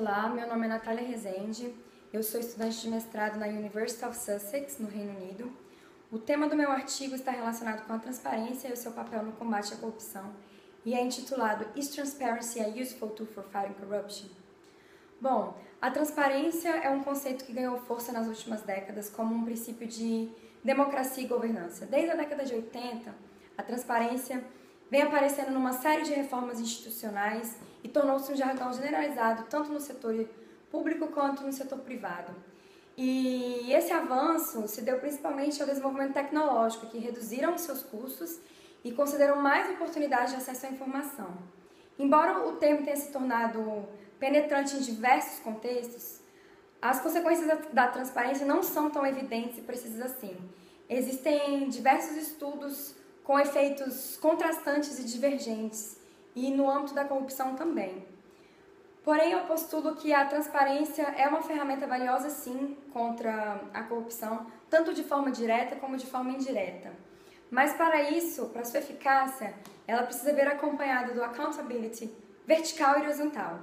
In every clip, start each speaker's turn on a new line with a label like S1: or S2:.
S1: Olá, meu nome é Natália Rezende, eu sou estudante de mestrado na University of Sussex, no Reino Unido. O tema do meu artigo está relacionado com a transparência e o seu papel no combate à corrupção e é intitulado Is Transparency a Useful Tool for Fighting Corruption? Bom, a transparência é um conceito que ganhou força nas últimas décadas como um princípio de democracia e governança. Desde a década de 80, a transparência vem aparecendo numa série de reformas institucionais e tornou-se um jargão generalizado tanto no setor público quanto no setor privado. E esse avanço se deu principalmente ao desenvolvimento tecnológico, que reduziram seus custos e concederam mais oportunidades de acesso à informação. Embora o termo tenha se tornado penetrante em diversos contextos, as consequências da, da transparência não são tão evidentes e precisas assim. Existem diversos estudos com efeitos contrastantes e divergentes, e no âmbito da corrupção também. Porém, eu postulo que a transparência é uma ferramenta valiosa, sim, contra a corrupção, tanto de forma direta como de forma indireta. Mas, para isso, para sua eficácia, ela precisa vir acompanhada do accountability vertical e horizontal.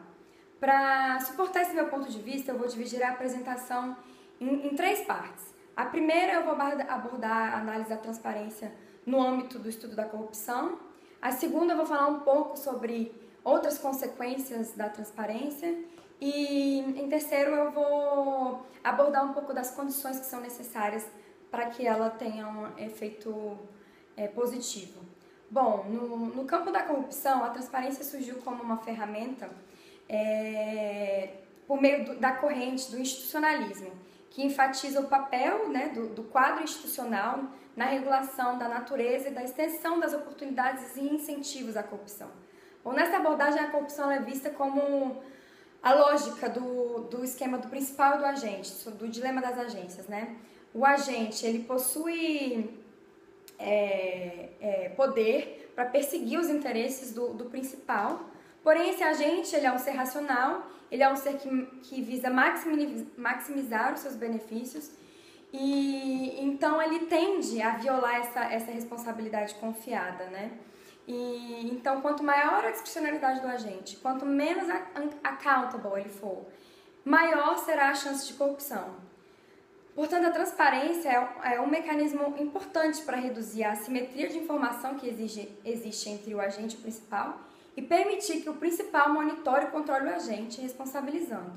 S1: Para suportar esse meu ponto de vista, eu vou dividir a apresentação em, em três partes. A primeira, eu vou abordar a análise da transparência no âmbito do estudo da corrupção. A segunda, eu vou falar um pouco sobre outras consequências da transparência. E em terceiro, eu vou abordar um pouco das condições que são necessárias para que ela tenha um efeito é, positivo. Bom, no, no, campo da corrupção, a transparência surgiu como uma ferramenta é, por meio do, da corrente do institucionalismo, que enfatiza o papel né, do, do quadro institucional na regulação da natureza e da extensão das oportunidades e incentivos à corrupção. Bom, nessa abordagem, a corrupção é vista como a lógica do, do esquema do principal e do agente, do dilema das agências, né? O agente, ele possui é, é, poder para perseguir os interesses do, do principal, porém esse agente, ele é um ser racional, ele é um ser que, que visa maximizar os seus benefícios e então ele tende a violar essa, essa responsabilidade confiada, né? E então quanto maior a discricionalidade do agente, quanto menos accountable ele for, maior será a chance de corrupção. Portanto, a transparência é, é um mecanismo importante para reduzir a assimetria de informação que exige, existe entre o agente principal e permitir que o principal monitore e controle o agente, responsabilizando.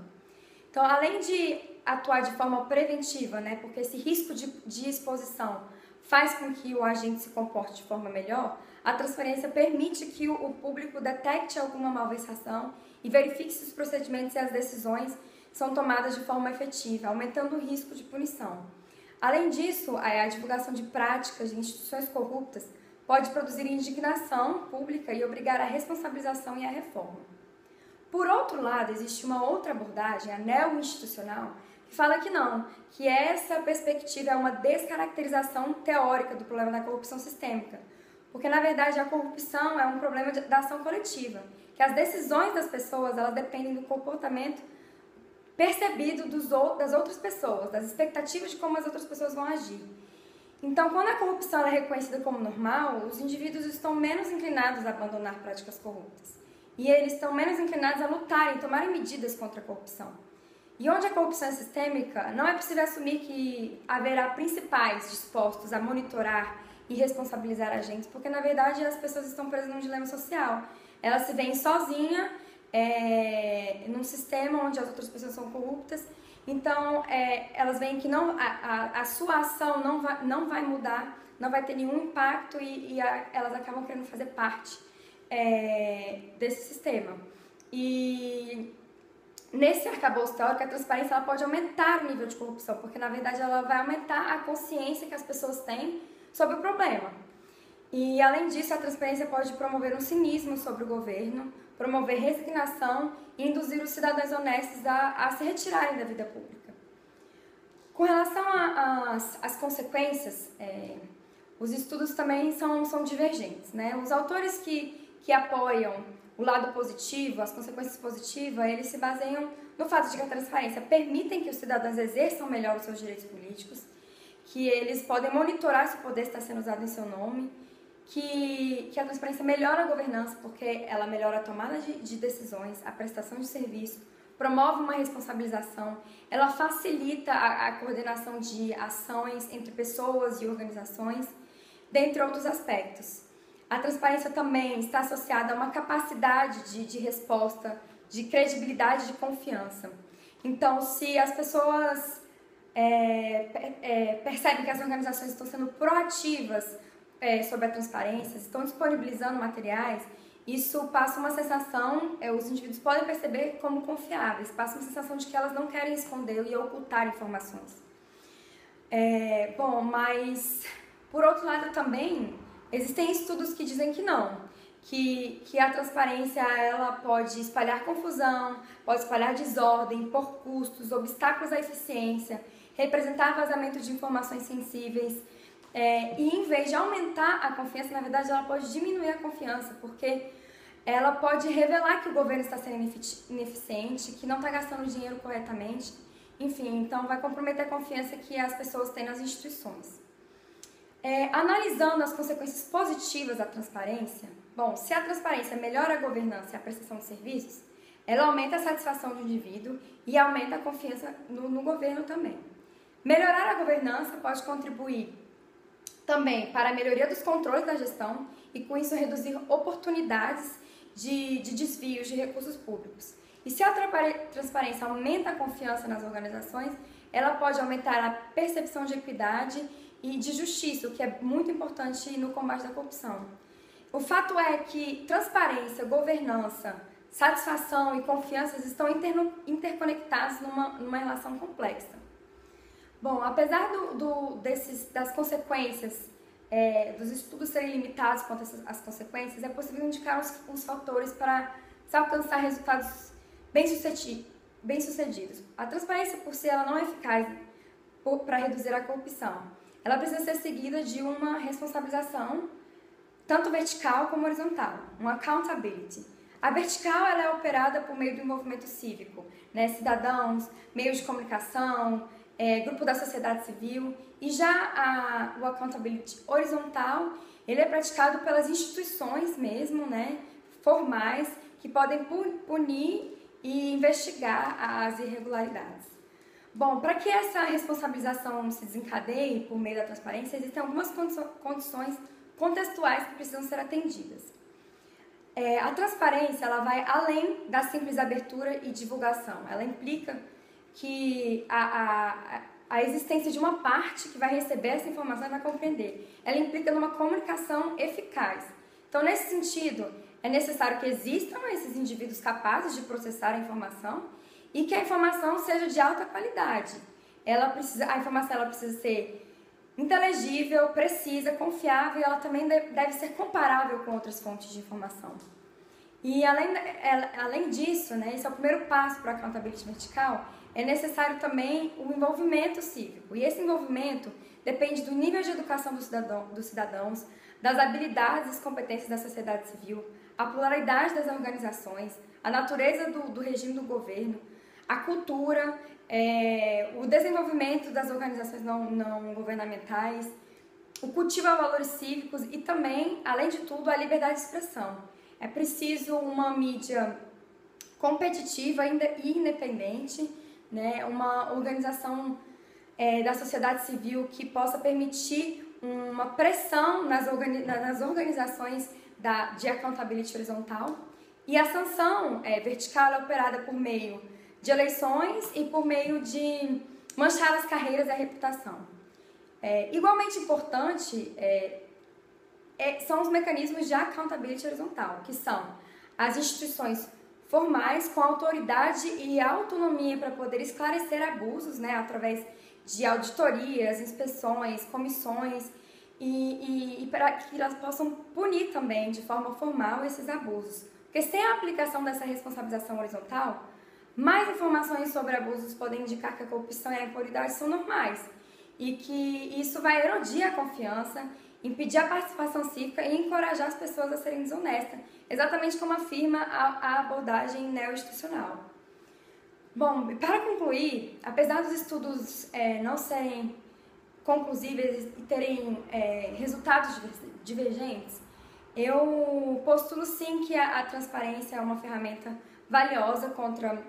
S1: Então, além de atuar de forma preventiva, né, porque esse risco de, de exposição faz com que o agente se comporte de forma melhor, a transparência permite que o, o público detecte alguma malversação e verifique se os procedimentos e as decisões são tomadas de forma efetiva, aumentando o risco de punição. Além disso, a divulgação de práticas de instituições corruptas pode produzir indignação pública e obrigar à responsabilização e à reforma. Por outro lado, existe uma outra abordagem, a neo-institucional, que fala que não, que essa perspectiva é uma descaracterização teórica do problema da corrupção sistêmica, porque na verdade a corrupção é um problema da ação coletiva, que as decisões das pessoas elas dependem do comportamento percebido dos, das outras pessoas, das expectativas de como as outras pessoas vão agir. Então, quando a corrupção é reconhecida como normal, os indivíduos estão menos inclinados a abandonar práticas corruptas e eles estão menos inclinados a lutarem, tomarem medidas contra a corrupção. E onde a corrupção é sistêmica, não é possível assumir que haverá principais dispostos a monitorar e responsabilizar agentes, porque na verdade as pessoas estão presas num dilema social. Elas se veem sozinhas é, num sistema onde as outras pessoas são corruptas, então é, elas veem que não, a, a, a, sua ação não vai, não vai mudar, não vai ter nenhum impacto e, e a, elas acabam querendo fazer parte é, desse sistema. E nesse arcabouço teórico, a transparência ela pode aumentar o nível de corrupção, porque na verdade ela vai aumentar a consciência que as pessoas têm sobre o problema. E além disso, a transparência pode promover um cinismo sobre o governo, promover resignação e induzir os cidadãos honestos a, a se retirarem da vida pública. Com relação às consequências, é, os estudos também são, são divergentes. Né? Os autores que que apoiam o lado positivo, as consequências positivas, eles se baseiam no fato de que a transparência permitem que os cidadãos exerçam melhor os seus direitos políticos, que eles podem monitorar se o poder está sendo usado em seu nome, que, que a transparência melhora a governança porque ela melhora a tomada de, de decisões, a prestação de serviço, promove uma responsabilização, ela facilita a, a coordenação de ações entre pessoas e organizações, dentre outros aspectos. A transparência também está associada a uma capacidade de, de resposta, de credibilidade, de confiança. Então, se as pessoas é, é, percebem que as organizações estão sendo proativas é, sobre a transparência, estão disponibilizando materiais, isso passa uma sensação, é, os indivíduos podem perceber como confiáveis, passa uma sensação de que elas não querem esconder e ocultar informações. É, bom, mas por outro lado também existem estudos que dizem que não, que, que a transparência ela pode espalhar confusão, pode espalhar desordem, por custos, obstáculos à eficiência, representar vazamento de informações sensíveis. É, e em vez de aumentar a confiança, na verdade ela pode diminuir a confiança, porque ela pode revelar que o governo está sendo ineficiente, que não está gastando dinheiro corretamente, enfim, então vai comprometer a confiança que as pessoas têm nas instituições. É, analisando as consequências positivas da transparência, bom, se a transparência melhora a governança e a prestação de serviços, ela aumenta a satisfação do indivíduo e aumenta a confiança no, no governo também. Melhorar a governança pode contribuir também para a melhoria dos controles da gestão e, com isso, reduzir oportunidades de, de desvios de recursos públicos. E se a transparência aumenta a confiança nas organizações, ela pode aumentar a percepção de equidade e de justiça, o que é muito importante no combate da corrupção. O fato é que transparência, governança, satisfação e confiança estão interconectados numa, numa relação complexa. Bom, apesar do, do desses, das consequências, é, dos estudos serem limitados quanto às consequências, é possível indicar os, os fatores para se alcançar resultados bem-sucedidos. Bem a transparência por si ela não é eficaz para reduzir a corrupção. Ela precisa ser seguida de uma responsabilização, tanto vertical como horizontal, um accountability. A vertical ela é operada por meio do envolvimento cívico, né? cidadãos, meios de comunicação, é, grupo da sociedade civil, e já a, o accountability horizontal, ele é praticado pelas instituições mesmo, né, formais, que podem punir e investigar as irregularidades. Bom, para que essa responsabilização se desencadeie por meio da transparência, existem algumas condições contextuais que precisam ser atendidas. É, a transparência ela vai além da simples abertura e divulgação. Ela implica que a, a, a existência de uma parte que vai receber essa informação e vai compreender. Ela implica numa comunicação eficaz. Então, nesse sentido, é necessário que existam esses indivíduos capazes de processar a informação e que a informação seja de alta qualidade. Ela precisa, a informação ela precisa ser inteligível, precisa, confiável e ela também deve ser comparável com outras fontes de informação. E além, além disso, né, esse é o primeiro passo para a accountability vertical, é necessário também o envolvimento cívico. E esse envolvimento depende do nível de educação do cidadão, dos cidadãos, das habilidades e competências da sociedade civil, a pluralidade das organizações, a natureza do, do regime do governo, a cultura, é, o desenvolvimento das organizações não, não governamentais, o cultivo a valores cívicos e também, além de tudo, a liberdade de expressão. É preciso uma mídia competitiva e independente né, uma organização é, da sociedade civil que possa permitir uma pressão nas, organi nas organizações da, de accountability horizontal e a sanção é, vertical é operada por meio de eleições e por meio de manchar as carreiras e a reputação. É, igualmente importante é, é, são os mecanismos de accountability horizontal, que são as instituições formais com autoridade e autonomia para poder esclarecer abusos, né, através de auditorias, inspeções, comissões e, e, e para que elas possam punir também de forma formal esses abusos. Porque sem a aplicação dessa responsabilização horizontal, mais informações sobre abusos podem indicar que a corrupção e a impunidade são normais e que isso vai erodir a confiança impedir a participação cívica e encorajar as pessoas a serem desonestas, exatamente como afirma a, a abordagem neo-institucional. Bom, para concluir, apesar dos estudos é, não serem conclusíveis e terem é, resultados divergentes, eu postulo sim que a, a transparência é uma ferramenta valiosa contra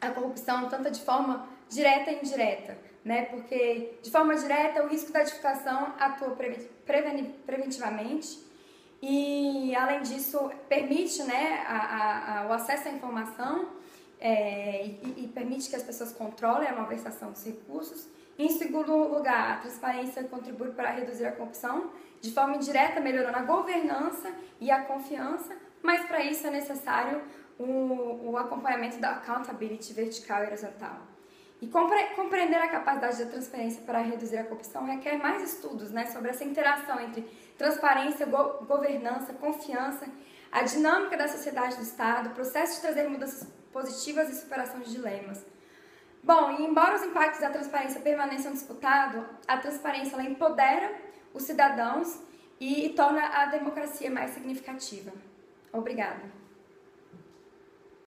S1: a corrupção, tanto de forma direta e indireta, né? Porque de forma direta o risco da edificação atua preventivamente e, além disso, permite né, a, a, o acesso à informação é, e, e, permite que as pessoas controlem a malversação dos recursos. Em segundo lugar, a transparência contribui para reduzir a corrupção, de forma indireta, melhorando a governança e a confiança, mas para isso é necessário o, o acompanhamento da accountability vertical e horizontal. E compreender a capacidade da transparência para reduzir a corrupção requer mais estudos né, sobre essa interação entre transparência, go governança, confiança, a dinâmica da sociedade do Estado, o processo de trazer mudanças positivas e superação de dilemas. Bom, e embora os impactos da transparência permaneçam disputados, a transparência empodera os cidadãos e, e torna a democracia mais significativa. Obrigada.